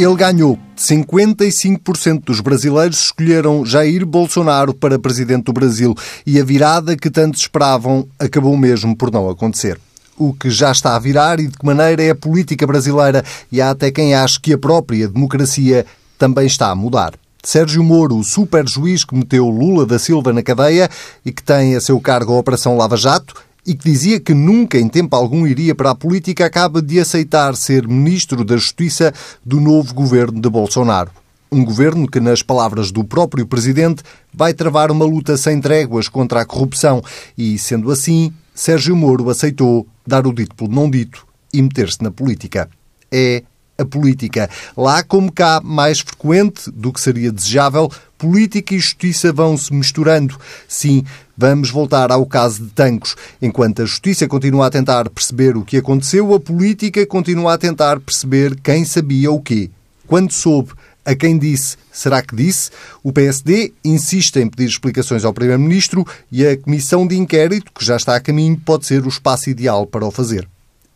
Ele ganhou. 55% dos brasileiros escolheram Jair Bolsonaro para presidente do Brasil e a virada que tantos esperavam acabou mesmo por não acontecer. O que já está a virar e de que maneira é a política brasileira e há até quem ache que a própria democracia também está a mudar. Sérgio Moro, o super juiz que meteu Lula da Silva na cadeia e que tem a seu cargo a Operação Lava Jato, e que dizia que nunca em tempo algum iria para a política, acaba de aceitar ser ministro da Justiça do novo governo de Bolsonaro. Um governo que, nas palavras do próprio presidente, vai travar uma luta sem tréguas contra a corrupção e, sendo assim, Sérgio Moro aceitou dar o dito pelo não dito e meter-se na política. É a política. Lá como cá, mais frequente do que seria desejável, política e justiça vão se misturando. Sim, vamos voltar ao caso de Tancos. Enquanto a justiça continua a tentar perceber o que aconteceu, a política continua a tentar perceber quem sabia o quê. Quando soube, a quem disse, será que disse? O PSD insiste em pedir explicações ao Primeiro-Ministro e a comissão de inquérito, que já está a caminho, pode ser o espaço ideal para o fazer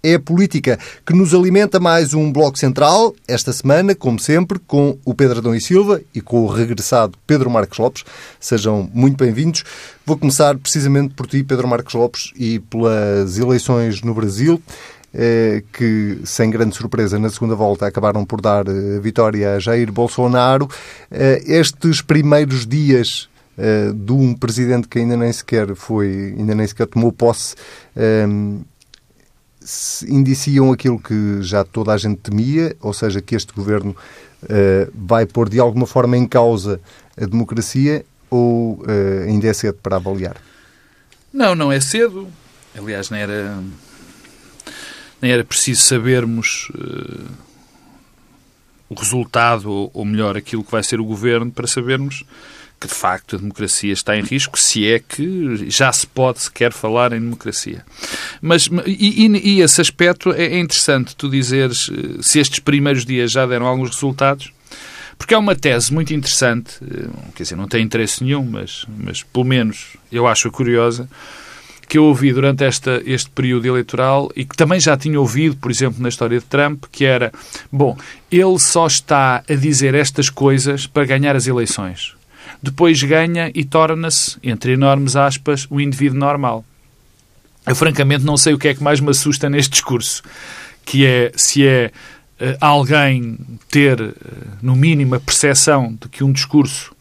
é a política que nos alimenta mais um Bloco Central, esta semana, como sempre, com o Pedro Adão e Silva e com o regressado Pedro Marcos Lopes. Sejam muito bem-vindos. Vou começar precisamente por ti, Pedro Marcos Lopes, e pelas eleições no Brasil, eh, que, sem grande surpresa, na segunda volta acabaram por dar eh, vitória a Jair Bolsonaro. Eh, estes primeiros dias de um presidente que ainda nem sequer foi, ainda nem sequer tomou posse, indiciam aquilo que já toda a gente temia, ou seja, que este governo uh, vai pôr de alguma forma em causa a democracia ou uh, ainda é cedo para avaliar? Não, não é cedo. Aliás, nem era, nem era preciso sabermos uh, o resultado, ou, ou melhor, aquilo que vai ser o governo, para sabermos que de facto a democracia está em risco, se é que já se pode sequer falar em democracia. Mas e, e, e esse aspecto é, é interessante, tu dizeres eh, se estes primeiros dias já deram alguns resultados, porque é uma tese muito interessante, eh, quer dizer, não tem interesse nenhum, mas, mas pelo menos eu acho curiosa, que eu ouvi durante esta, este período eleitoral e que também já tinha ouvido, por exemplo, na história de Trump, que era, bom, ele só está a dizer estas coisas para ganhar as eleições depois ganha e torna-se, entre enormes aspas, o um indivíduo normal. Eu francamente não sei o que é que mais me assusta neste discurso, que é se é uh, alguém ter, uh, no mínimo, a percepção de que um discurso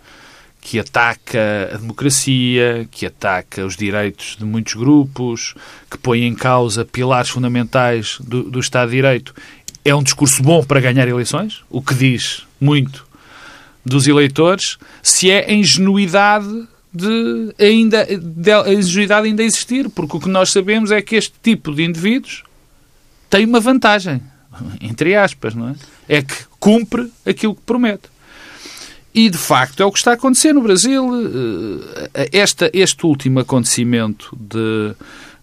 que ataca a democracia, que ataca os direitos de muitos grupos, que põe em causa pilares fundamentais do, do Estado de Direito, é um discurso bom para ganhar eleições, o que diz muito dos eleitores se é a ingenuidade de ainda de, a ingenuidade ainda existir, porque o que nós sabemos é que este tipo de indivíduos tem uma vantagem, entre aspas, não é? É que cumpre aquilo que promete. E, de facto, é o que está a acontecer no Brasil. Eh, esta, este último acontecimento de,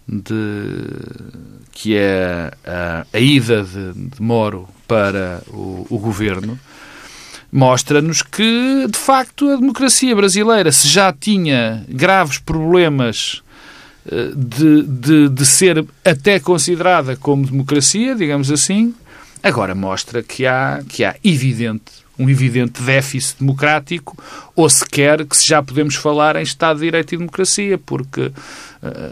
de que é a, a ida de, de Moro para o, o governo, mostra-nos que, de facto, a democracia brasileira, se já tinha graves problemas eh, de, de, de ser até considerada como democracia, digamos assim, agora mostra que há, que há evidente, um evidente déficit democrático, ou sequer que já podemos falar em Estado de Direito e democracia, porque uh,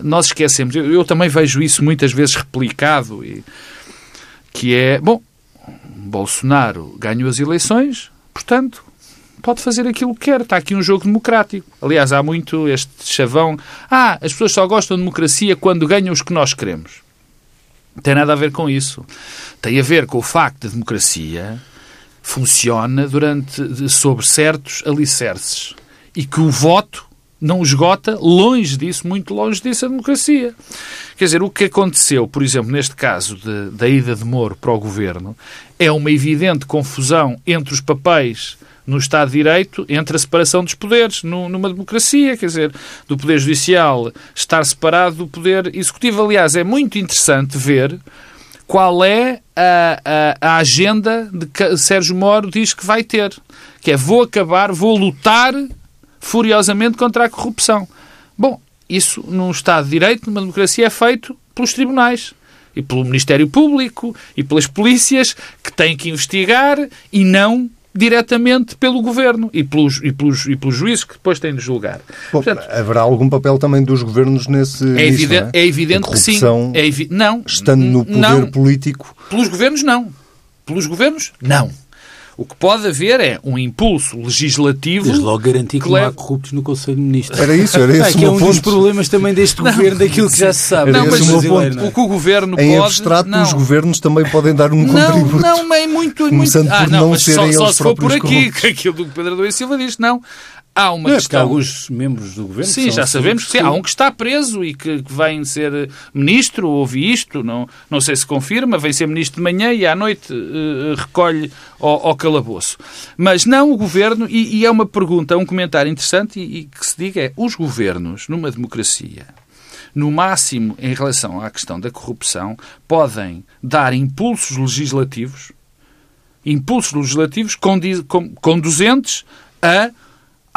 nós esquecemos, eu, eu, também vejo isso muitas vezes replicado, e, que é, bom, Bolsonaro ganhou as eleições, Portanto, pode fazer aquilo que quer. Está aqui um jogo democrático. Aliás, há muito este chavão. Ah, as pessoas só gostam de democracia quando ganham os que nós queremos. Não tem nada a ver com isso. Tem a ver com o facto da democracia funciona durante, sobre certos alicerces. E que o voto não esgota, longe disso, muito longe disso, a democracia. Quer dizer, o que aconteceu, por exemplo, neste caso de, da ida de Moro para o governo, é uma evidente confusão entre os papéis no Estado de Direito, entre a separação dos poderes numa democracia, quer dizer, do Poder Judicial estar separado do Poder Executivo. Aliás, é muito interessante ver qual é a, a, a agenda de que Sérgio Moro diz que vai ter. Que é, vou acabar, vou lutar furiosamente contra a corrupção. Bom, isso num Estado de Direito, numa democracia, é feito pelos tribunais. e pelo Ministério Público e pelas polícias que têm que investigar e não diretamente pelo governo e pelos, e pelos, e pelos juízes que depois têm de julgar. Bom, Portanto, haverá algum papel também dos governos nesse. É evidente, é? é evidente que sim. É evi não. Estando no poder não. político. Pelos governos, não. Pelos governos, não. O que pode haver é um impulso legislativo. Desde logo garantir que, que leva... não há corruptos no Conselho de Ministros. Era isso, era isso. É, que é um ponto. dos problemas também deste não, governo, daquilo que já se sabe. Não, mas o, ponto. o que o governo em pode. Em abstrato, não. os governos também podem dar um não, contributo. Não, é muito. Começando muito... Ah, por não, serem só, só se for por aqui, corruptos. que aquilo do Pedro Adão e Silva diz, não há uma não, questão... É alguns membros do governo... Sim, já sabemos que sim. Há um que está preso e que, que vem ser ministro, ouvi isto, não, não sei se confirma, vem ser ministro de manhã e à noite uh, recolhe ao, ao, calabouço. Mas não o governo, e, e, é uma pergunta, um comentário interessante e, e que se diga é, os governos, numa democracia, no máximo em relação à questão da corrupção, podem dar impulsos legislativos, impulsos legislativos conduzentes a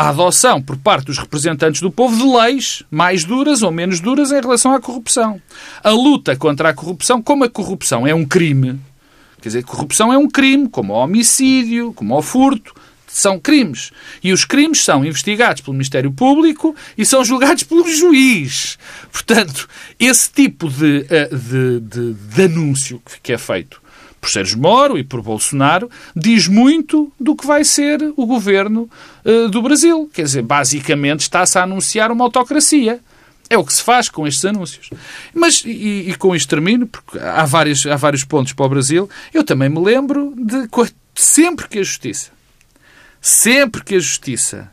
a adoção por parte dos representantes do povo de leis mais duras ou menos duras em relação à corrupção. A luta contra a corrupção, como a corrupção é um crime, quer dizer, corrupção é um crime, como o homicídio, como o furto, são crimes. E os crimes são investigados pelo Ministério Público e são julgados pelo juiz. Portanto, esse tipo de, eh, de, de, de anúncio que é feito por Sérgio Moro e por Bolsonaro, diz muito do que vai ser o governo uh, do Brasil. Quer dizer, basicamente está-se a anunciar uma autocracia. É o que se faz com estes anúncios. Mas, e, e, com isto termino, porque há vários, há vários pontos para o Brasil, eu também me lembro de sempre que a justiça, sempre que a justiça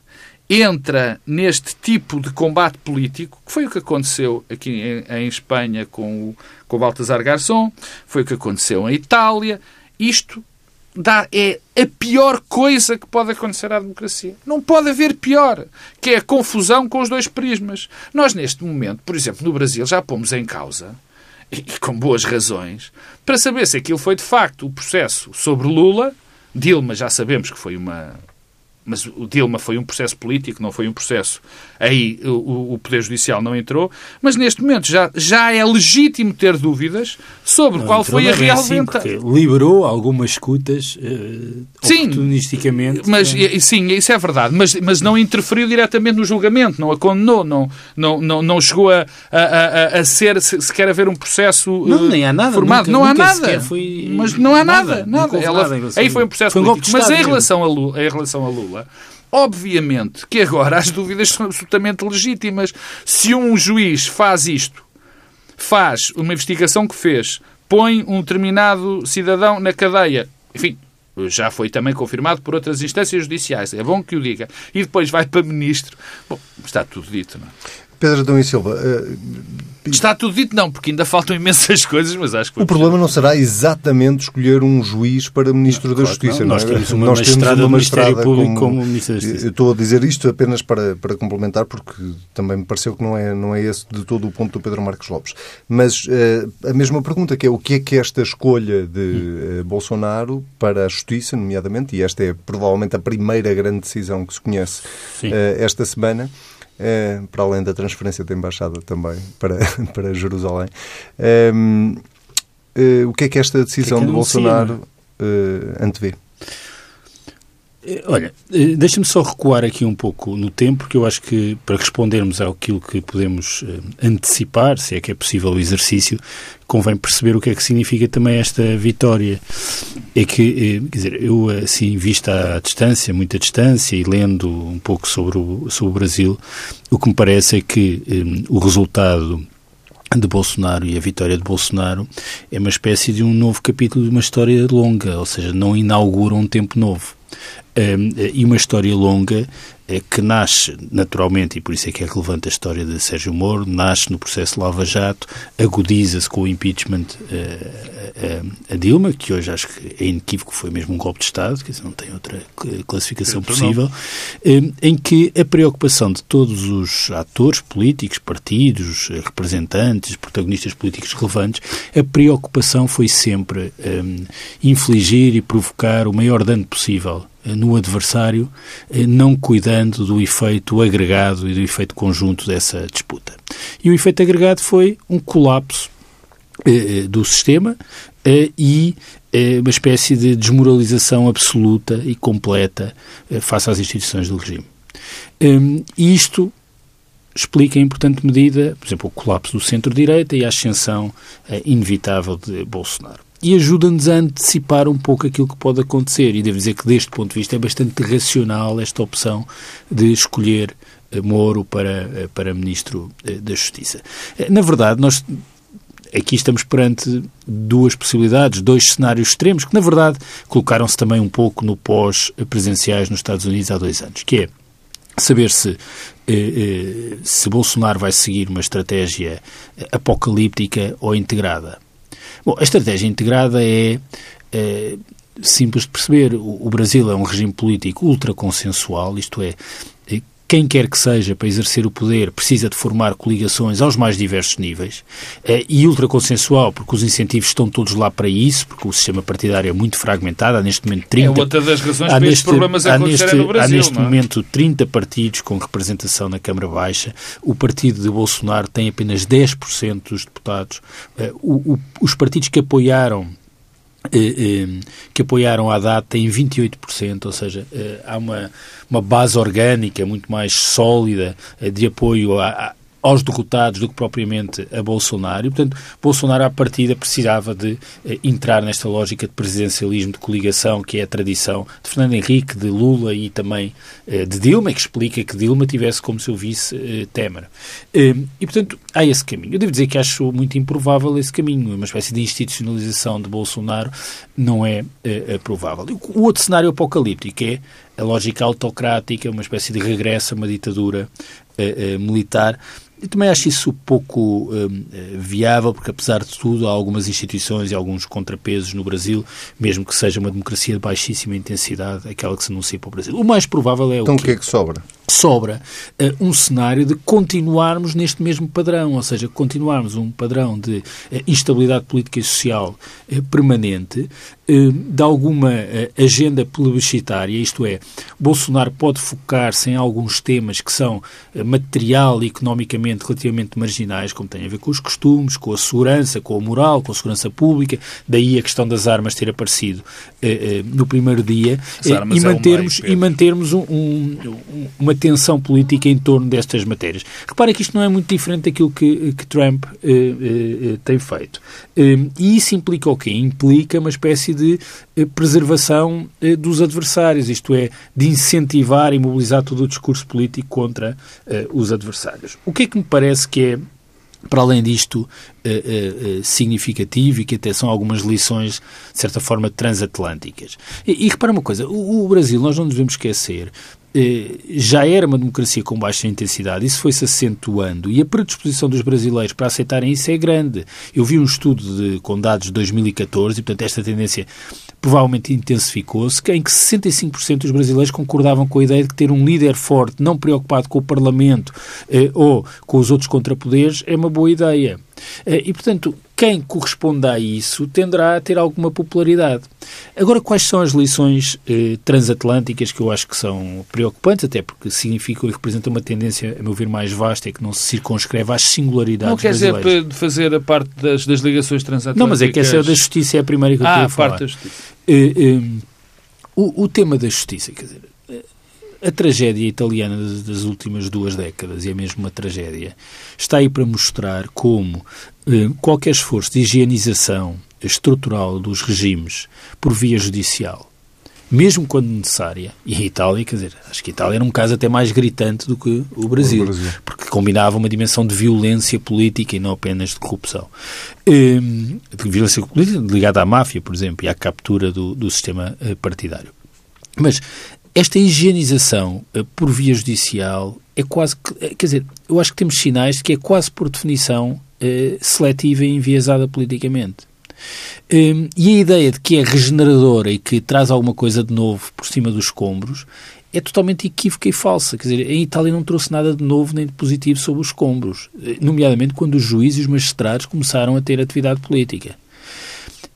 entra neste tipo de combate político, que foi o que aconteceu aqui em, em Espanha com o, com Baltasar Garçom, foi o que aconteceu em Itália. Isto dá, é a pior coisa que pode acontecer à democracia. Não pode haver pior, que é a confusão com os dois prismas. Nós, neste momento, por exemplo, no Brasil, já pomos em causa, e com boas razões, para saber se aquilo foi de facto o processo sobre Lula. Dilma já sabemos que foi uma, mas o Dilma foi um processo político, não foi um processo. Aí o, o Poder Judicial não entrou, mas neste momento já, já é legítimo ter dúvidas sobre não, qual foi a real assim, Liberou algumas escutas uh, sim, oportunisticamente. Mas, é? Sim, isso é verdade, mas, mas não interferiu diretamente no julgamento, não a condenou, não, não, não, não chegou a, a, a, a ser sequer haver um processo não, nem há nada, formado. Nunca, não há nada. Foi... Mas não há nada. nada, nada. Ela, aí foi um processo foi um político. Mas em relação, a Lula, em relação a Lula, Obviamente que agora as dúvidas são absolutamente legítimas. Se um juiz faz isto, faz uma investigação que fez, põe um determinado cidadão na cadeia, enfim, já foi também confirmado por outras instâncias judiciais, é bom que o diga, e depois vai para ministro. Bom, está tudo dito, não é? Pedro Adão e Silva. Uh, Está tudo dito, não, porque ainda faltam imensas coisas, mas acho que. O problema não será exatamente escolher um juiz para Ministro não, da Justiça. Não. Nós, não é? temos uma Nós temos uma magistrada Público como, como Ministro da Justiça. Estou a dizer isto apenas para, para complementar, porque também me pareceu que não é, não é esse de todo o ponto do Pedro Marcos Lopes. Mas uh, a mesma pergunta, que é o que é que esta escolha de uh, Bolsonaro para a Justiça, nomeadamente, e esta é provavelmente a primeira grande decisão que se conhece esta semana é, para além da transferência da embaixada também para, para Jerusalém. É, é, o que é que esta decisão que é que de Bolsonaro uh, antevê? Eh, olha, eh, deixa-me só recuar aqui um pouco no tempo, porque eu acho que para respondermos àquilo que podemos eh, antecipar, se é que é possível o exercício, convém perceber o que é que significa também esta vitória. É que, quer dizer, eu assim, vista à distância, muita distância, e lendo um pouco sobre o, sobre o Brasil, o que me parece é que um, o resultado de Bolsonaro e a vitória de Bolsonaro é uma espécie de um novo capítulo de uma história longa, ou seja, não inaugura um tempo novo e uma história longa que nasce naturalmente, e por isso é que é relevante a história de Sérgio Moro, nasce no processo Lava Jato, agudiza-se com o impeachment a, a, Dilma, que hoje acho que é inequívoco, foi mesmo um golpe de Estado, que não tem outra classificação possível, em que a preocupação de todos os atores políticos, partidos, representantes, protagonistas políticos relevantes, a preocupação foi sempre um, infligir e provocar o maior dano possível eh, no adversário, eh, não cuidando do efeito agregado e do efeito conjunto dessa disputa. E o efeito agregado foi um colapso eh, do sistema e uma espécie de desmoralização absoluta e completa face às instituições do regime. E isto explica em importante medida, por exemplo, o colapso do centro-direita e a ascensão inevitável de Bolsonaro e ajuda-nos a antecipar um pouco aquilo que pode acontecer. E devo dizer que, deste ponto de vista, é bastante racional esta opção de escolher eh, Moro para, eh, para Ministro eh, da Justiça. Na verdade, nós aqui estamos perante duas possibilidades, dois cenários extremos, que, na verdade, colocaram-se também um pouco no pós-presenciais nos Estados Unidos há dois anos, que é saber se, se Bolsonaro vai seguir uma estratégia apocalíptica ou integrada. Bom, a estratégia integrada é, é simples de perceber. O, o, Brasil é um regime político ultraconsensual, isto é, quem quer que seja para exercer o poder precisa de formar coligações aos mais diversos níveis eh, e ultraconsensual, porque os incentivos estão todos lá para isso, porque o sistema partidário é muito fragmentado, há neste momento 30... É outra das razões para estes problemas acontecerem no Brasil, Há neste é? momento 30 partidos com representação na Câmara Baixa, o partido de Bolsonaro tem apenas 10% dos deputados, eh, o, o, os partidos que apoiaram que apoiaram a data têm 28%, ou seja, eh, há uma, uma base orgânica muito mais sólida de apoio a, aos derrotados do que propriamente a Bolsonaro. E, portanto, Bolsonaro, à partida, precisava de eh, entrar nesta lógica de presidencialismo, de coligação, que é a tradição de Fernando Henrique, de Lula e também eh, de Dilma, que explica que Dilma tivesse como seu vice eh, Temer. Eh, e, portanto, há esse caminho. Eu devo dizer que acho muito improvável esse caminho. Uma espécie de institucionalização de Bolsonaro não é eh, provável. O outro cenário apocalíptico é a lógica autocrática, uma espécie de regresso a uma ditadura eh, militar eu também acho isso pouco hum, viável, porque apesar de tudo há algumas instituições e alguns contrapesos no Brasil, mesmo que seja uma democracia de baixíssima intensidade, aquela que se anuncia para o Brasil. O mais provável é o. Então o que é que sobra? Sobra uh, um cenário de continuarmos neste mesmo padrão, ou seja, continuarmos um padrão de uh, instabilidade política e social uh, permanente, de alguma agenda plebiscitária, isto é, Bolsonaro pode focar-se em alguns temas que são material e economicamente relativamente marginais, como tem a ver com os costumes, com a segurança, com a moral, com a segurança pública, daí a questão das armas ter aparecido no primeiro dia, e mantermos, é um meio, e mantermos um, um, uma tensão política em torno destas matérias. Repare que isto não é muito diferente daquilo que, que Trump eh, eh, tem feito. Eh, e isso implica o quê? Implica uma espécie de eh, preservação eh, dos adversários, isto é, de incentivar e mobilizar todo o discurso político contra eh, os adversários. O que é que me parece que é para além disto, significativo e que até são algumas lições, de certa forma, transatlânticas. E, e repara uma coisa, o, Brasil, nós não devemos esquecer, já era uma democracia com baixa intensidade, isso foi-se acentuando e a predisposição dos brasileiros para aceitarem isso é grande. Eu vi um estudo de, com dados de 2014 e, portanto, esta tendência provavelmente intensificou-se, em que 65% dos brasileiros concordavam com a ideia de que ter um líder forte, não preocupado com o Parlamento eh, ou com os outros contrapoderes, é uma boa ideia. Eh, e, portanto, quem corresponda a isso tenderá a ter alguma popularidade. Agora, quais são as lições eh, transatlânticas que eu acho que são preocupantes, até porque significam e representam uma tendência, a meu ver, mais vasta e que não se circunscreve às singularidades Não quer dizer fazer a parte das, das ligações transatlânticas? Não, mas é que essa é da justiça é a primeira que eu ah, a falar. Ah, parte da justiça. Eh, eh, o, o tema da justiça, quer dizer, a tragédia italiana das últimas duas décadas, e é mesmo uma tragédia, está aí para mostrar como eh, qualquer esforço de higienização estrutural dos regimes por via judicial, mesmo quando necessária, e a Itália, quer dizer, acho que a Itália era um caso até mais gritante do que o Brasil, o Brasil. porque combinava uma dimensão de violência política e não apenas de corrupção. Eh, de violência política ligada à máfia, por exemplo, e à captura do, do sistema eh, partidário. Mas esta higienização uh, por via judicial é quase que, uh, quer dizer, eu acho que temos sinais de que é quase por definição uh, seletiva e enviesada politicamente. Um, e a ideia de que é regeneradora e que traz alguma coisa de novo por cima dos escombros é totalmente equívoca e falsa. Quer dizer, a Itália não trouxe nada de novo nem de positivo sobre os escombros, nomeadamente quando os juízes e os magistrados começaram a ter atividade política.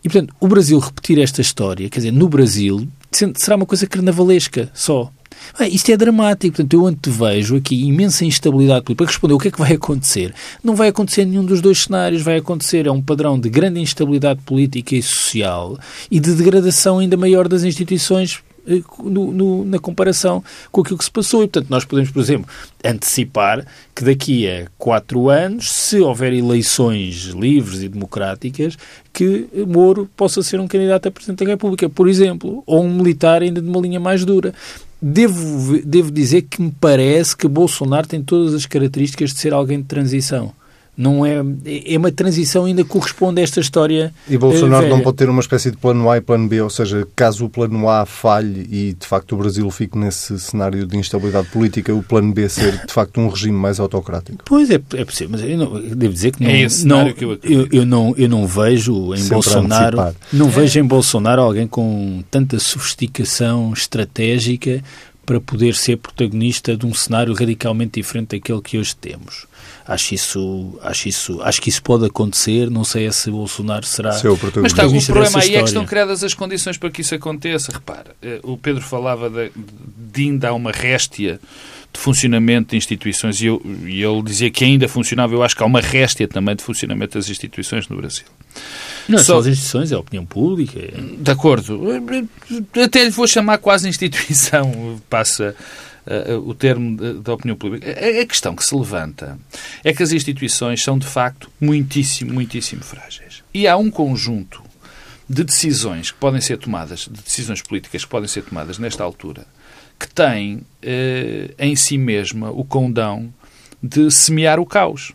E, portanto, o Brasil repetir esta história, quer dizer, no Brasil, será uma coisa carnavalesca só. Isto é dramático, portanto, eu antevejo aqui imensa instabilidade política. Para responder o que é que vai acontecer, não vai acontecer nenhum dos dois cenários. Vai acontecer é um padrão de grande instabilidade política e social e de degradação ainda maior das instituições no, no, na comparação com aquilo que se passou. E, portanto, nós podemos, por exemplo, antecipar que daqui a quatro anos, se houver eleições livres e democráticas, que Moro possa ser um candidato a Presidente da República, por exemplo, ou um militar ainda de uma linha mais dura. Devo, devo dizer que me parece que Bolsonaro tem todas as características de ser alguém de transição não é, é uma transição ainda corresponde a esta história. E Bolsonaro uh, não pode ter uma espécie de plano A e plano B, ou seja, caso o plano A falhe e de facto o Brasil fique nesse cenário de instabilidade política, o plano B ser de facto um regime mais autocrático. Pois é, é possível, mas eu, não, eu devo dizer que não, é não eu, eu, eu, não, eu não vejo em Sempre Bolsonaro, não vejo em Bolsonaro alguém com tanta sofisticação estratégica para poder ser protagonista de um cenário radicalmente diferente daquele que hoje temos. Acho isso, acho isso, acho que isso pode acontecer. Não sei se Bolsonaro será. Seu Mas está, o problema aí é que estão criadas as condições para que isso aconteça. Repara, eh, o Pedro falava de, de ainda há uma réstia de funcionamento de instituições e, eu, e ele dizia que ainda funcionava. Eu acho que há uma réstia também de funcionamento das instituições no Brasil. Não só, só as instituições, é a opinião pública. É... De acordo. Até lhe vou chamar quase instituição, passa uh, o termo da opinião pública. A, a, questão que se levanta é que as instituições são, de facto, muitíssimo, muitíssimo frágeis. E há um conjunto de decisões que podem ser tomadas, de decisões políticas que podem ser tomadas nesta altura, que têm uh, em si mesma o condão de semear o caos.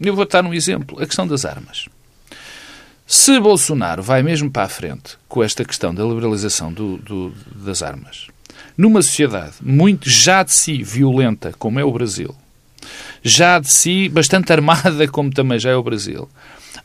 Eu vou dar um exemplo, a questão das armas. Se Bolsonaro vai mesmo para a frente com esta questão da liberalização do, do, das armas, numa sociedade muito já de si violenta, como é o Brasil, já de si bastante armada, como também já é o Brasil,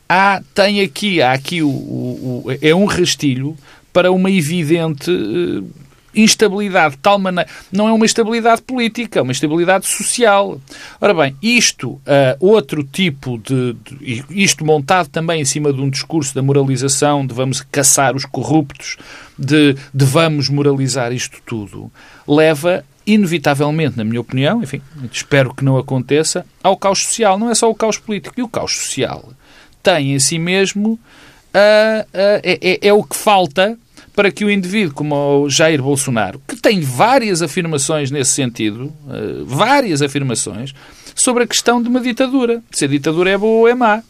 há, tem aqui, há aqui o, o, o é um rastilho para uma evidente uh, instabilidade de tal maneira. Não é uma estabilidade política, é uma estabilidade social. Ora bem, isto, uh, outro tipo de, de. Isto montado também em cima de um discurso da moralização, de vamos caçar os corruptos, de, de vamos moralizar isto tudo, leva inevitavelmente, na minha opinião, enfim, espero que não aconteça, ao caos social. Não é só o caos político. E o caos social tem em si mesmo. Uh, uh, é, é, é o que falta para que o indivíduo como o Jair Bolsonaro, que tem várias afirmações nesse sentido, uh, várias afirmações, sobre a questão de uma ditadura, se a ditadura é boa ou é má.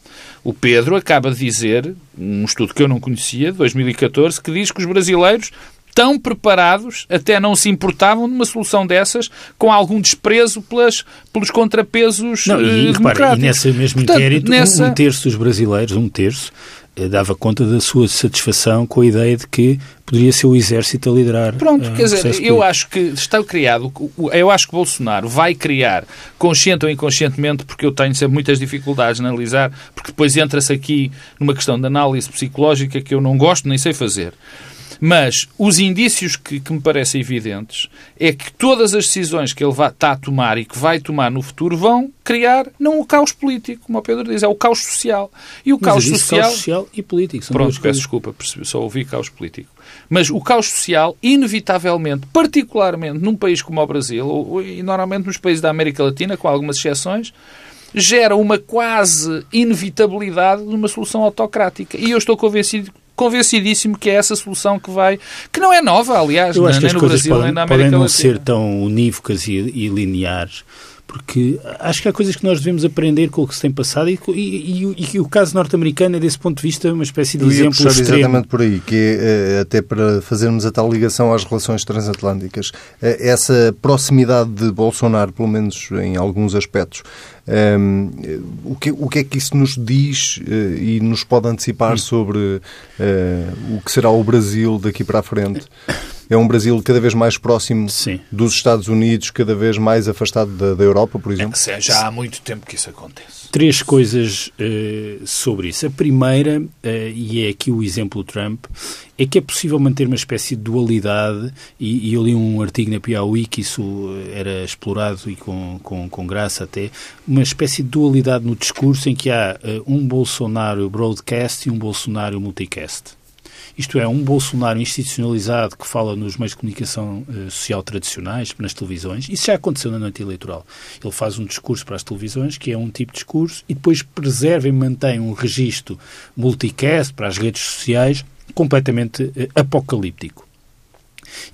O Pedro acaba de dizer, um estudo que eu não conhecia, de 2014, que diz que os brasileiros tão preparados, até não se importavam de uma solução dessas, com algum desprezo pelas, pelos contrapesos não, e, uh, repare, e nesse mesmo Portanto, inquérito, nessa... um terço dos brasileiros, um terço, eh, dava conta da sua satisfação com a ideia de que poderia ser o exército a liderar. Pronto, uh, quer dizer, eu acho que está criado, eu acho que Bolsonaro vai criar, consciente ou inconscientemente, porque eu tenho sempre muitas dificuldades em analisar, porque depois entra-se aqui numa questão de análise psicológica que eu não gosto nem sei fazer. Mas os indícios que, que, me parecem evidentes é que todas as decisões que ele está a tomar e que vai tomar no futuro vão criar não o caos político, como o Pedro diz, é o caos social. E o caos social... caos social e político. São Pronto, peço desculpa, só ouvi caos político. Mas o caos social, inevitavelmente, particularmente num país como o Brasil, ou, e normalmente nos países da América Latina, com algumas exceções, gera uma quase inevitabilidade de uma solução autocrática. E eu estou convencido convencidíssimo que é essa solução que vai, que não é nova, aliás, Eu acho nem que as no Brasil, podem, nem na América podem não Latina. ser tão unívocas e, e lineares porque acho que há coisas que nós devemos aprender com o que se tem passado e, e, e, e o caso norte-americano é, desse ponto de vista, uma espécie de Eu exemplo extremo. exatamente por aí, que é, eh, até para fazermos a tal ligação às relações transatlânticas, eh, essa proximidade de Bolsonaro, pelo menos em alguns aspectos, um, o, que, o que é que isso nos diz uh, e nos pode antecipar hum. sobre uh, o que será o Brasil daqui para a frente? é um Brasil cada vez mais próximo Sim. dos Estados Unidos, cada vez mais afastado da, da Europa, por exemplo? É, já há muito tempo que isso acontece. Três coisas uh, sobre isso. A primeira, uh, e é aqui o exemplo do Trump, é que é possível manter uma espécie de dualidade, e, e eu li um artigo na Piauí que isso era explorado e com, com, com graça até, uma espécie de dualidade no discurso em que há uh, um Bolsonaro broadcast e um Bolsonaro multicast. Isto é, um Bolsonaro institucionalizado que fala nos meios de comunicação uh, social tradicionais, nas televisões. Isso já aconteceu na noite eleitoral. Ele faz um discurso para as televisões, que é um tipo de discurso, e depois preserva e mantém um registro multicast para as redes sociais completamente uh, apocalíptico.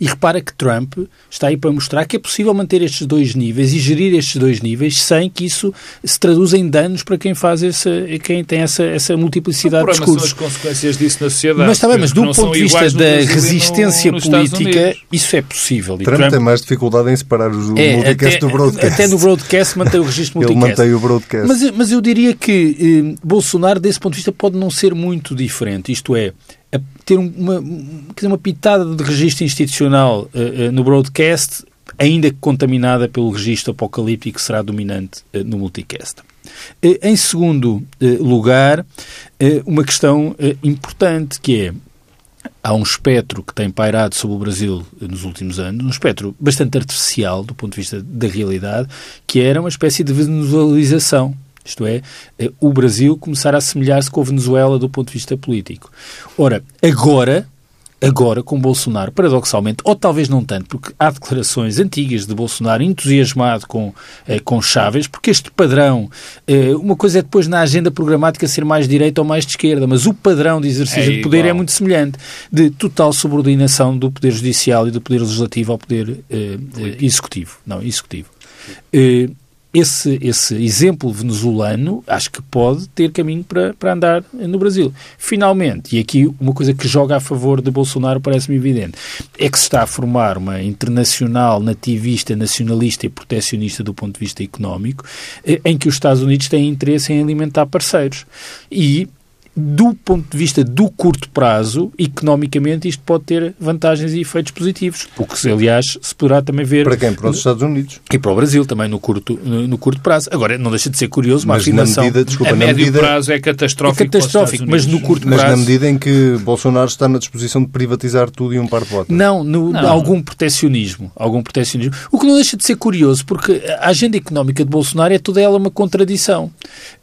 E repara que Trump está aí para mostrar que é possível manter estes dois níveis e gerir estes dois níveis sem que isso se traduza em danos para quem faz essa, quem tem essa, essa multiplicidade de discursos. São as consequências disso na sociedade. Mas está bem, mas do ponto de vista da resistência no, política, isso é possível. Trump, Trump, tem mais dificuldade em separar o é, multicast até, do broadcast. Até no broadcast mantém o registro multicast. Ele mantém o broadcast. Mas, mas eu diria que eh, Bolsonaro, desse ponto de vista, pode não ser muito diferente. Isto é, ter uma, uma pitada de registro institucional uh, uh, no broadcast, ainda contaminada pelo registro apocalíptico que será dominante uh, no multicast. em segundo lugar, uma questão importante que é há um espectro que tem pairado sobre o Brasil nos últimos anos, um espectro bastante artificial do ponto de vista da realidade, que era uma espécie de venezuelização isto é, eh, o Brasil começar a assemelhar-se com a Venezuela do ponto de vista político. Ora, agora, agora com Bolsonaro, paradoxalmente, ou talvez não tanto, porque há declarações antigas de Bolsonaro entusiasmado com, eh, com Chávez, porque este padrão, eh, uma coisa é depois na agenda programática ser mais direita ou mais de esquerda, mas o padrão de exercício é de poder é muito semelhante, de total subordinação do poder judicial e do poder legislativo ao poder eh executivo. Não, executivo. Esse, esse exemplo venezuelano acho que pode ter caminho para, para andar no Brasil. Finalmente, e aqui uma coisa que joga a favor de Bolsonaro parece-me evidente, é que se está a formar uma internacional nativista, nacionalista e protecionista do ponto de vista económico, eh, em que os Estados Unidos têm interesse em alimentar parceiros. E do ponto de vista do curto prazo, economicamente, isto pode ter vantagens e efeitos positivos. O que, aliás, se poderá também ver. Para quem? Para os Estados Unidos. E para o Brasil também, no curto, no, no curto prazo. Agora, não deixa de ser curioso uma mas afirmação. Na medida, desculpa, a médio medida... prazo é catastrófico. É catastrófico, mas no curto mas prazo. Mas na medida em que Bolsonaro está na disposição de privatizar tudo e um par de votos. Não, no, não. algum protecionismo. Algum protecionismo. O que não deixa de ser curioso, porque a agenda económica de Bolsonaro é toda ela uma contradição.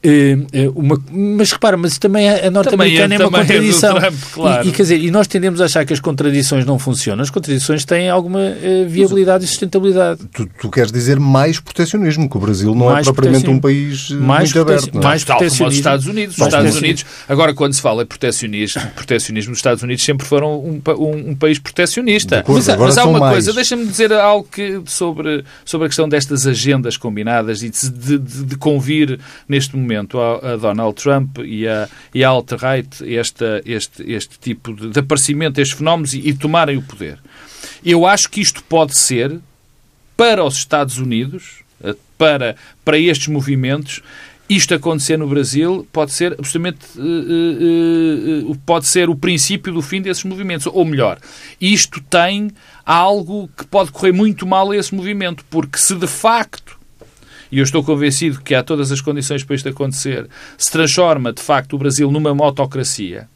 Uh, uma, mas repara, mas também a norte-americana é uma contradição. Trump, claro. e, e, quer dizer, e nós tendemos a achar que as contradições não funcionam. As contradições têm alguma uh, viabilidade Mas, e sustentabilidade. Tu, tu, queres dizer mais protecionismo, que o Brasil não é mais é propriamente um país eh, mais muito aberto. Não é? Mais Tal como os Estados Unidos. Os Estados Unidos, agora, quando se fala em protecionismo, protecionismo, os Estados Unidos sempre foram um, um, um país protecionista. Acordo, mas, mas, há uma mais. coisa, deixa-me dizer algo que, sobre, sobre a questão destas agendas combinadas e de, de, de convir neste momento a, a Donald Trump e a, e a alt-right este, este tipo de, de aparecimento destes fenómenos e, e tomarem o poder. Eu acho que isto pode ser, para os Estados Unidos, eh, para, para estes movimentos, isto acontecer no Brasil pode ser absolutamente uh, uh, pode ser o princípio do fim desses movimentos. Ou melhor, isto tem algo que pode correr muito mal a esse movimento, porque se de facto e eu estou convencido que há todas as condições para isto acontecer, se transforma de facto o Brasil numa motocracia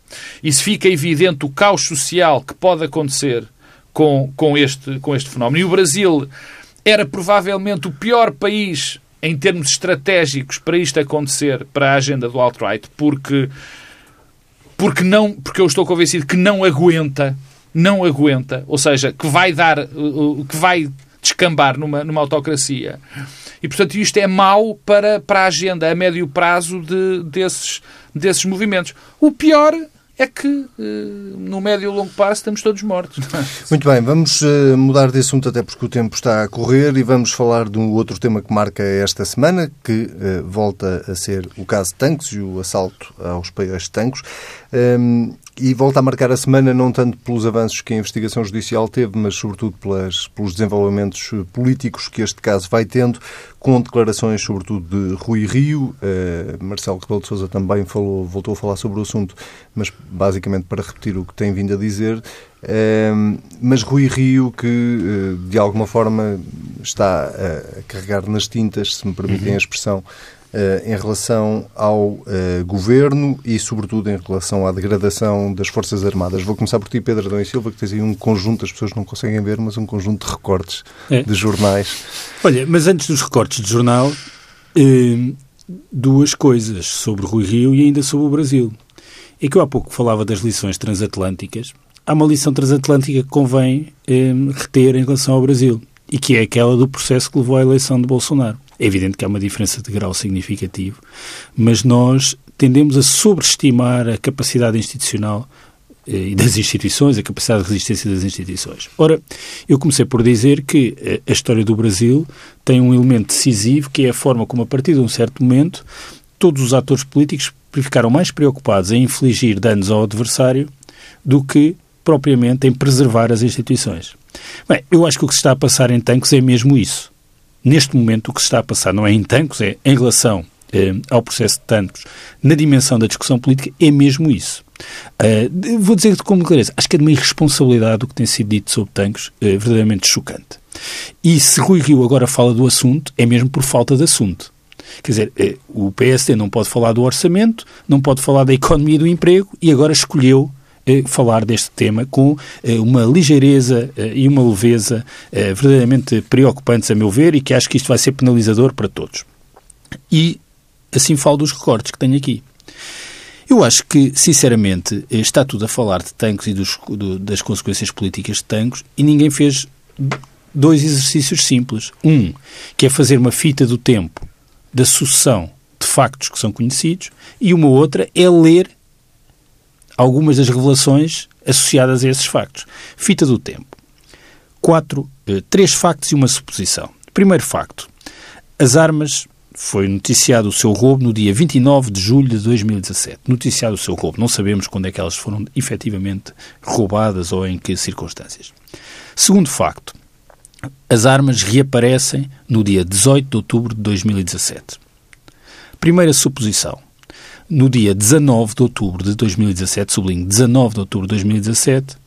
e se fica evidente o caos social que pode acontecer com, com, este, com este fenómeno. E o Brasil era provavelmente o pior país em termos estratégicos para isto acontecer, para a agenda do alt-right, porque, porque, não, porque eu estou convencido que não aguenta, não aguenta, ou seja, que vai dar, que vai descambar numa, numa autocracia. E, portanto, isto é mau para, para a agenda a médio prazo de, desses, desses movimentos. O pior é que eh, no médio e longo prazo estamos todos mortos. Muito bem, vamos eh, mudar de assunto até porque o tempo está a correr e vamos falar de um outro tema que marca esta semana, que eh, volta a ser o caso Tancos e o assalto aos paióis de Tancos. E volta a marcar a semana não tanto pelos avanços que a investigação judicial teve, mas sobretudo pelas, pelos desenvolvimentos políticos que este caso vai tendo, com declarações sobretudo de Rui Rio. Uh, Marcelo Rebelo de Sousa também falou, voltou a falar sobre o assunto, mas basicamente para repetir o que tem vindo a dizer. Uh, mas Rui Rio, que uh, de alguma forma está a carregar nas tintas, se me permitem a expressão, em relação ao uh, governo e, sobretudo, em relação à degradação das Forças Armadas. Vou começar por ti, Pedro Adão e Silva, que tens aí um conjunto, as pessoas não conseguem ver, mas um conjunto de recortes é. de jornais. Olha, mas antes dos recortes de jornal, eh, duas coisas sobre Rui Rio e ainda sobre o Brasil. é que eu há pouco falava das lições transatlânticas. Há uma lição transatlântica que convém eh, reter em relação ao Brasil, e que é aquela do processo que levou à eleição de Bolsonaro. É evidente que há uma diferença de grau significativo, mas nós tendemos a sobreestimar a capacidade institucional eh, e das instituições, a capacidade de resistência das instituições. Ora, eu comecei por dizer que eh, a história do Brasil tem um elemento decisivo que é a forma como, a partir de um certo momento, todos os atores políticos ficaram mais preocupados em infligir danos ao adversário do que propriamente em preservar as instituições. Bem, eu acho que o que se está a passar em Tancos é mesmo isso. Neste momento, o que se está a passar não é em Tancos, é em relação eh, ao processo de Tancos, na dimensão da discussão política, é mesmo isso. Uh, vou dizer como clareza, acho que é de uma irresponsabilidade o que tem sido dito sobre Tancos, uh, verdadeiramente chocante. E se Rui Rio agora fala do assunto, é mesmo por falta de assunto. Quer dizer, uh, o PSD não pode falar do orçamento, não pode falar da economia e do emprego e agora escolheu falar deste tema com uma ligeireza e uma leveza verdadeiramente preocupantes, a meu ver, e que acho que isto vai ser penalizador para todos. E assim falo dos recortes que tenho aqui. Eu acho que, sinceramente, está tudo a falar de tanques e dos, do, das consequências políticas de tanques e ninguém fez dois exercícios simples. Um, que é fazer uma fita do tempo da sucessão de factos que são conhecidos, e uma outra é ler algumas das revelações associadas a esses factos. Fita do tempo. Quatro, eh, três factos e uma suposição. Primeiro facto. As armas foi noticiado o seu roubo no dia 29 de julho de 2017. Noticiado o seu roubo. Não sabemos quando é que elas foram efetivamente roubadas ou em que circunstâncias. Segundo facto. As armas reaparecem no dia 18 de outubro de 2017. Primeira suposição. No dia 19 de outubro de 2017, sublinho 19 de outubro de 2017,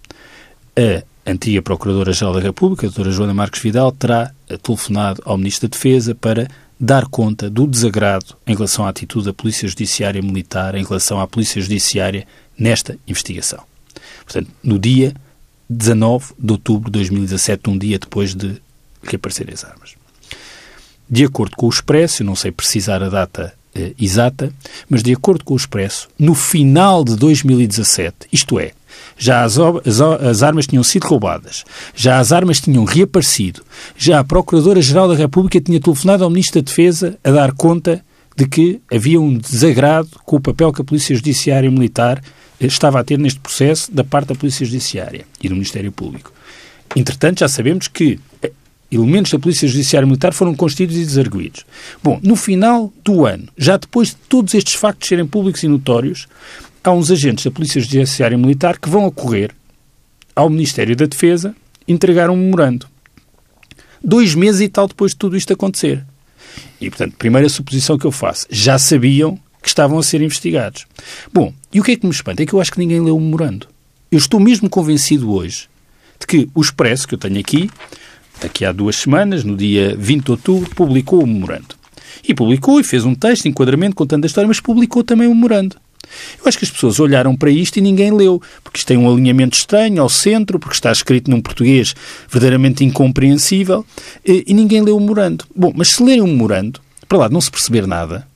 a antiga Procuradora-Geral da República, a doutora Joana Marques Vidal, terá telefonado ao Ministro da Defesa para dar conta do desagrado em relação à atitude da Polícia Judiciária Militar em relação à Polícia Judiciária nesta investigação. Portanto, no dia 19 de outubro de 2017, um dia depois de reaparecerem as armas. De acordo com o Expresso, não sei precisar a data eh, exata, mas de acordo com o Expresso, no final de 2017, isto é, já as, as, as, armas tinham sido roubadas, já as armas tinham reaparecido, já a Procuradora-Geral da República tinha telefonado ao Ministro da Defesa a dar conta de que havia um desagrado com o papel que a Polícia Judiciária Militar estava a ter neste processo da parte da Polícia Judiciária e do Ministério Público. Entretanto, já sabemos que eh, elementos da Polícia Judiciária Militar foram constituídos e desarguidos. Bom, no final do ano, já depois de todos estes factos serem públicos e notórios, há uns agentes da Polícia Judiciária Militar que vão ocorrer ao Ministério da Defesa entregar um memorando. Dois meses e tal depois de tudo isto acontecer. E, portanto, primeira suposição que eu faço, já sabiam que estavam a ser investigados. Bom, e o que é que me espanta? É que eu acho que ninguém leu o memorando. Eu estou mesmo convencido hoje de que o Expresso, que eu tenho aqui, daqui há duas semanas, no dia 20 de outubro, publicou o memorando. E publicou e fez um texto, enquadramento, contando a história, mas publicou também o memorando. Eu acho que as pessoas olharam para isto e ninguém leu, porque isto tem um alinhamento estranho ao centro, porque está escrito num português verdadeiramente incompreensível, e ninguém leu o memorando. Bom, mas se lerem o memorando, para lá de não se perceber nada,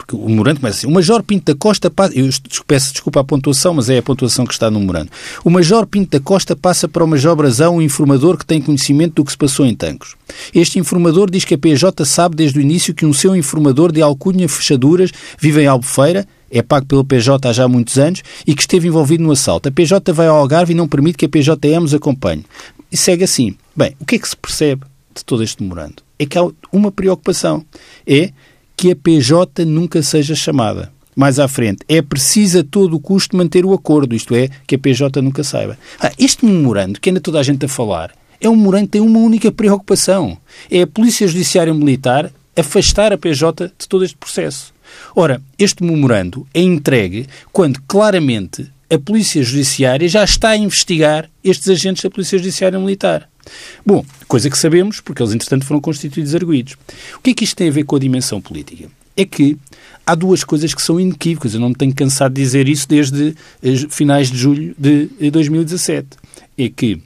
porque o memorando começa assim, o Major Pinto da Costa passa, eu peço desculpa a pontuação, mas é a pontuação que está no memorando. O Major Pinto da Costa passa para o Major Brazão, um informador que tem conhecimento do que se passou em Tancos. Este informador diz que a PJ sabe desde o início que um seu informador de alcunha fechaduras vive em Albufeira é pago pelo PJ há já muitos anos e que esteve envolvido no assalto. A PJ vai ao Algarve e não permite que a PJM os acompanhe. E segue assim. Bem, o que é que se percebe de todo este memorando? É que há uma preocupação. É que a PJ nunca seja chamada. Mais à frente, é preciso a todo o custo manter o acordo, isto é, que a PJ nunca saiba. Ah, este memorando, que ainda toda a gente a falar, é um memorando que tem uma única preocupação. É a Polícia Judiciária Militar afastar a PJ de todo este processo. Ora, este memorando é entregue quando claramente a Polícia Judiciária já está a investigar estes agentes da Polícia Judiciária Militar. Bom, coisa que sabemos, porque eles, entretanto, foram constituídos arguídos. O que é que isto tem a ver com a dimensão política? É que há duas coisas que são inequívocas. Eu não me tenho cansado de dizer isso desde finais de julho de 2017. É que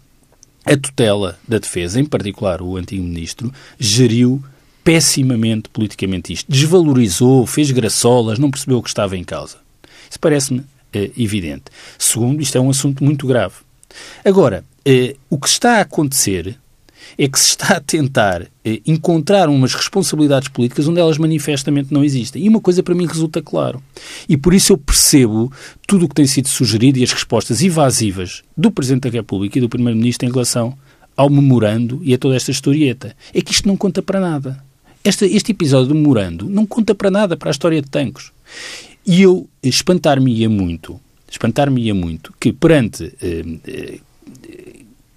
a tutela da defesa, em particular o antigo ministro, geriu pessimamente politicamente isto. Desvalorizou, fez graçolas, não percebeu o que estava em causa. Isso parece-me eh, evidente. Segundo, isto é um assunto muito grave. Agora, eh, o que está a acontecer é que se está a tentar eh, encontrar umas responsabilidades políticas onde elas manifestamente não existem. E uma coisa para mim resulta claro. E por isso eu percebo tudo o que tem sido sugerido e as respostas evasivas do Presidente da República e do Primeiro-Ministro em relação ao memorando e a toda esta historieta. É que isto não conta para nada. Este, este episódio do memorando não conta para nada para a história de Tancos. E eu espantar-me-ia muito, espantar-me-ia muito que perante eh, eh,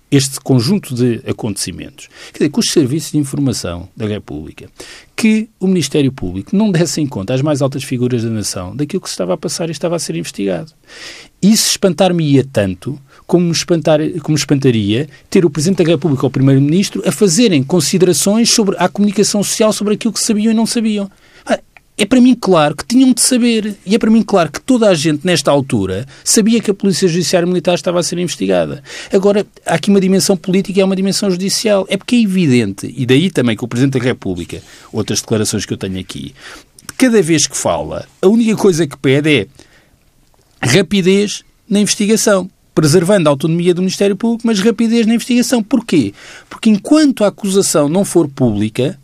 este conjunto de acontecimentos, quer dizer, que os serviços de informação da República, que o Ministério Público não dessem conta às mais altas figuras da nação daquilo que se estava a passar e estava a ser investigado. Isso espantar-me-ia tanto como, espantar, como espantaria ter o Presidente da República ou o Primeiro-Ministro a fazerem considerações sobre a comunicação social sobre aquilo que sabiam e não sabiam é para mim claro que tinham de saber. E é para mim claro que toda a gente, nesta altura, sabia que a Polícia Judiciária Militar estava a ser investigada. Agora, há aqui uma dimensão política e há uma dimensão judicial. É porque é evidente, e daí também que o Presidente da República, outras declarações que eu tenho aqui, cada vez que fala, a única coisa que pede é rapidez na investigação preservando a autonomia do Ministério Público, mas rapidez na investigação. Porquê? Porque enquanto a acusação não for pública,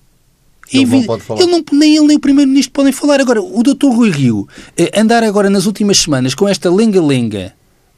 ele não pode falar. Ele não, nem ele nem o Primeiro-Ministro podem falar. Agora, o Dr. Rui Rio eh, andar agora nas últimas semanas com esta lenga-lenga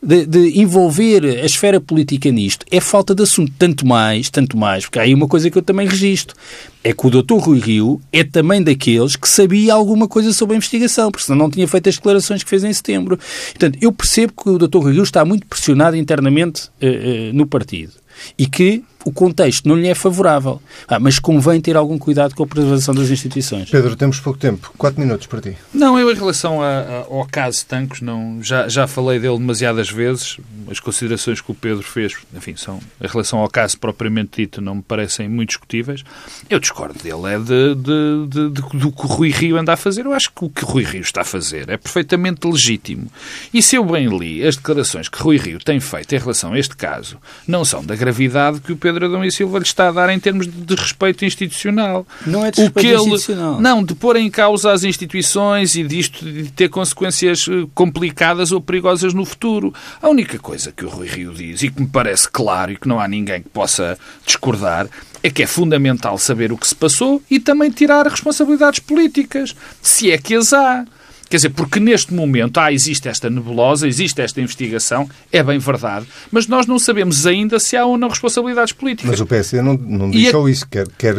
de, de, envolver a esfera política nisto é falta de assunto. Tanto mais, tanto mais, porque há aí uma coisa que eu também registro. É que o Dr. Rui Rio é também daqueles que sabia alguma coisa sobre a investigação, porque senão não tinha feito as declarações que fez em setembro. Portanto, eu percebo que o Dr. Rui Rio está muito pressionado internamente uh, uh, no partido e que o contexto não lhe é favorável. Ah, mas convém ter algum cuidado com a preservação das instituições. Pedro, temos pouco tempo. Quatro minutos para ti. Não, eu em relação a, a, ao caso Tancos, não, já, já falei dele demasiadas vezes. As considerações que o Pedro fez, enfim, são em relação ao caso propriamente dito, não me parecem muito discutíveis. Eu discordo dele, é de, de, de, de, do que o Rui Rio anda a fazer. Eu acho que o que o Rui Rio está a fazer é perfeitamente legítimo. E se eu bem li, as declarações que Rui Rio tem feito em relação a este caso não são da gravidade que o Pedro Pedro Adão e Silva lhe está a dar em termos de respeito institucional. Não é de respeito ele, institucional. Não, de pôr em causa as instituições e disto de ter consequências eh, complicadas ou perigosas no futuro. A única coisa que o Rui Rio diz, e que me parece claro e que não há ninguém que possa discordar, é que é fundamental saber o que se passou e também tirar responsabilidades políticas, se é que as há. Quer dizer, porque neste momento ah, existe esta nebulosa, existe esta investigação, é bem verdade, mas nós não sabemos ainda se há ou não responsabilidades políticas. Mas o PSD não, não diz só isso, quer, quer,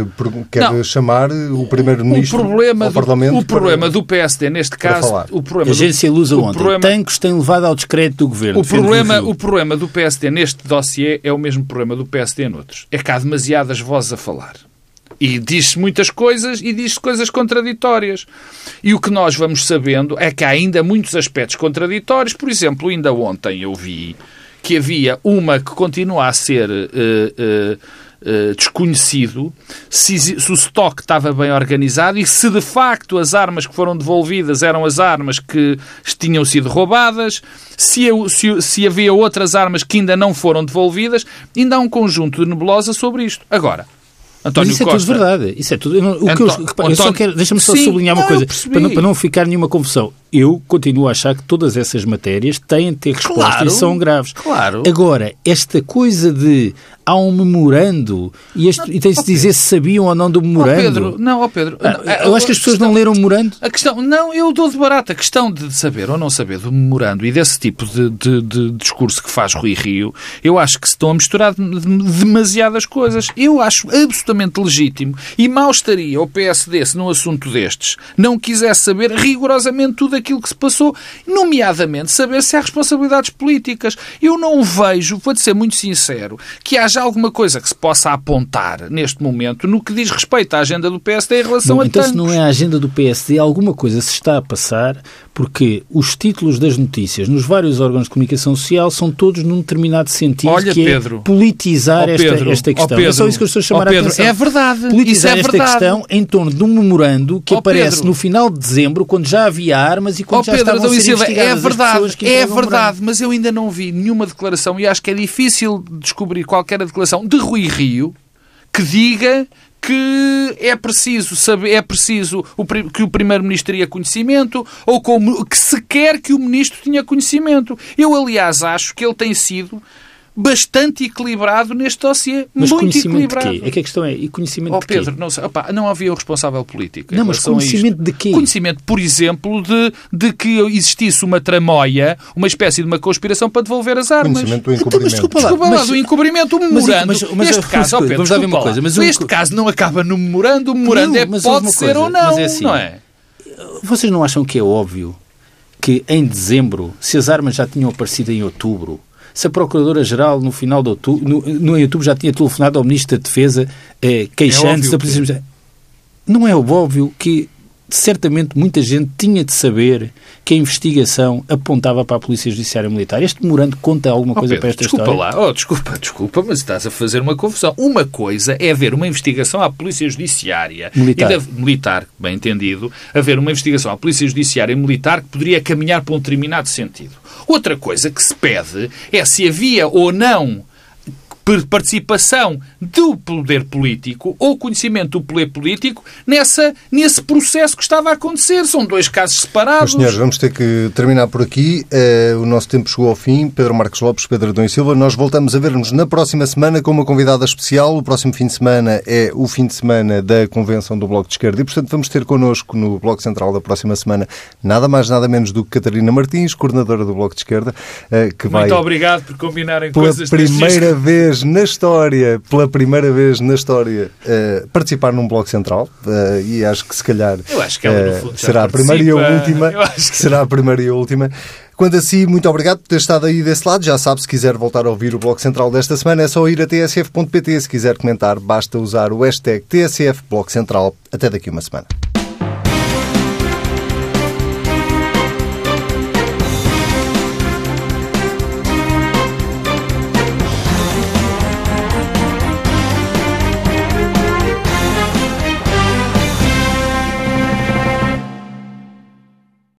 quer não, chamar o Primeiro-Ministro ao Parlamento O problema do PSD, neste caso... O problema a agência Lusa ontem, problema, Tancos tem levado ao descrédito do Governo. O problema, o problema do PSD neste dossiê é o mesmo problema do PSD noutros. É que há demasiadas vozes a falar. E diz-se muitas coisas e diz-se coisas contraditórias. E o que nós vamos sabendo é que há ainda muitos aspectos contraditórios. Por exemplo, ainda ontem eu vi que havia uma que continua a ser uh, uh, uh, desconhecido se, se, o estoque estava bem organizado e se de facto as armas que foram devolvidas eram as armas que tinham sido roubadas, se, se, se havia outras armas que ainda não foram devolvidas. Ainda há um conjunto de nebulosa sobre isto. Agora, António Mas isso Costa. é tudo verdade. Isso é tudo. Eu, o que eu, António... eu só quero. Deixa-me só Sim, sublinhar uma não, coisa. Para não, para não, ficar nenhuma confusão. Eu continuo a achar que todas essas matérias têm de ter resposta claro, e são graves. Claro. Agora, esta coisa de há um memorando e, este, e tem-se de dizer se sabiam ou não do memorando. Oh Pedro, não, oh Pedro. Ah, não, eu acho que as pessoas questão, não leram o memorando. A questão, não, eu dou de barato. A questão de saber ou não saber do memorando e desse tipo de, de, de discurso que faz Rui Rio, eu acho que se estão a misturar demasiadas coisas. Eu acho absolutamente legítimo e mal estaria o PSD se num assunto destes não quisesse saber rigorosamente tudo aquilo que se passou, nomeadamente saber se há responsabilidades políticas. Eu não vejo, vou-te ser muito sincero, que haja alguma coisa que se possa apontar neste momento no que diz respeito à agenda do PSD em relação a então tantos. se não é a agenda do PSD, alguma coisa se está a passar porque os títulos das notícias nos vários órgãos de comunicação social são todos num determinado sentido Olha, que Pedro, é politizar Pedro, esta, esta questão. Pedro, é só isso que eu estou a chamar Pedro, a atenção. É verdade. Politizar é esta verdade. questão em torno de um memorando que aparece no final de dezembro, quando já havia armas e quando já Pedro, estavam a Silva, é verdade, é verdade, mas eu ainda não vi nenhuma declaração e acho que é difícil descobrir qualquer declaração de Rui Rio que diga que é preciso saber, é preciso que o Primeiro-Ministro teria conhecimento ou como, que se quer que o Ministro tinha conhecimento. Eu, aliás, acho que ele tem sido bastante equilibrado neste dossiê. Mas muito conhecimento equilibrado. de quê? É que a questão é, e conhecimento oh, de quê? Pedro, não, sei, opa, não havia o responsável político. Não, mas conhecimento de quê? Conhecimento, por exemplo, de, de que existisse uma tramóia, uma espécie de uma conspiração para devolver as armas. Conhecimento do Então, mas encobrimento. desculpa lá, Desculpa lá, mas- do encobrimento, o mas- memorando. mas- mas- este mas- caso, ó Pedro, vamos uma coisa, mas um- este caso não acaba no memorando, o memorando Não, é, pode ser coisa, ou não, mas é assim. não é? Vocês não acham que é óbvio que em dezembro, se as armas já tinham aparecido em outubro, se a Procuradora-Geral no final de outubro, no, no em outubro já tinha telefonado ao Ministro da Defesa eh, queixando-se óbvio da Polícia Não é óbvio que certamente muita gente tinha de saber que a investigação apontava para a Polícia Judiciária Militar. Este memorando conta alguma Oh, coisa Pedro, para esta desculpa história? lá, oh, desculpa, desculpa, mas estás a fazer uma confusão. Uma coisa é haver uma investigação à Polícia Judiciária Militar. e da- militar, bem entendido, haver uma investigação à Polícia Judiciária e militar que poderia caminhar para um determinado sentido. Outra coisa que se pede é se havia ou não participação do poder político ou conhecimento do poder político nessa, nesse processo que estava a acontecer. São dois casos separados. Senhores, vamos ter que terminar por aqui. Eh, o nosso tempo chegou ao fim. Pedro Marcos Lopes, Pedro Adão e Silva. Nós voltamos a ver-nos na próxima semana com uma convidada especial. O próximo fim de semana é o fim de semana da Convenção do Bloco de Esquerda e, portanto, vamos ter connosco no Bloco Central da próxima semana nada mais, nada menos do que Catarina Martins, coordenadora do Bloco de Esquerda, eh, que vai... Muito obrigado por combinarem pela coisas deste primeira vez na história, pela primeira vez na história, eh, participar num bloco central eh, e acho que se calhar que já será a primeira e a última. Eu acho que- Será a primeira e a última. Quanto a si, muito obrigado por ter estado aí desse lado. Já sabe, se quiser voltar a ouvir o Bloco Central desta semana, é só ir a tsf.pt. Se quiser comentar, basta usar o hashtag TSF Bloco Central. Até daqui uma semana.